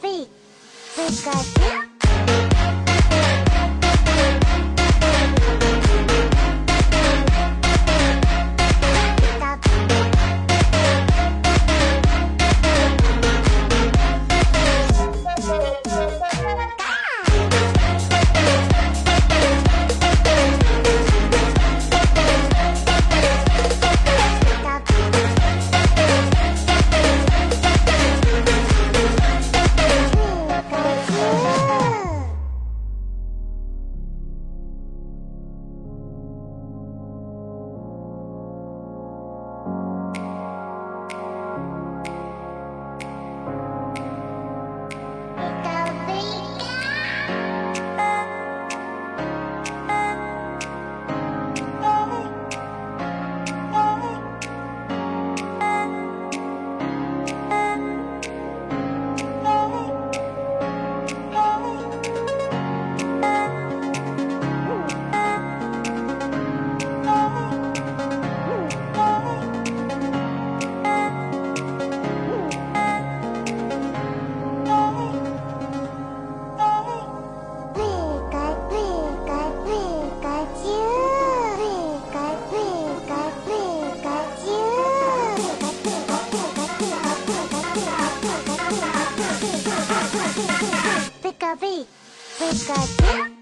be. Look Pika, pika,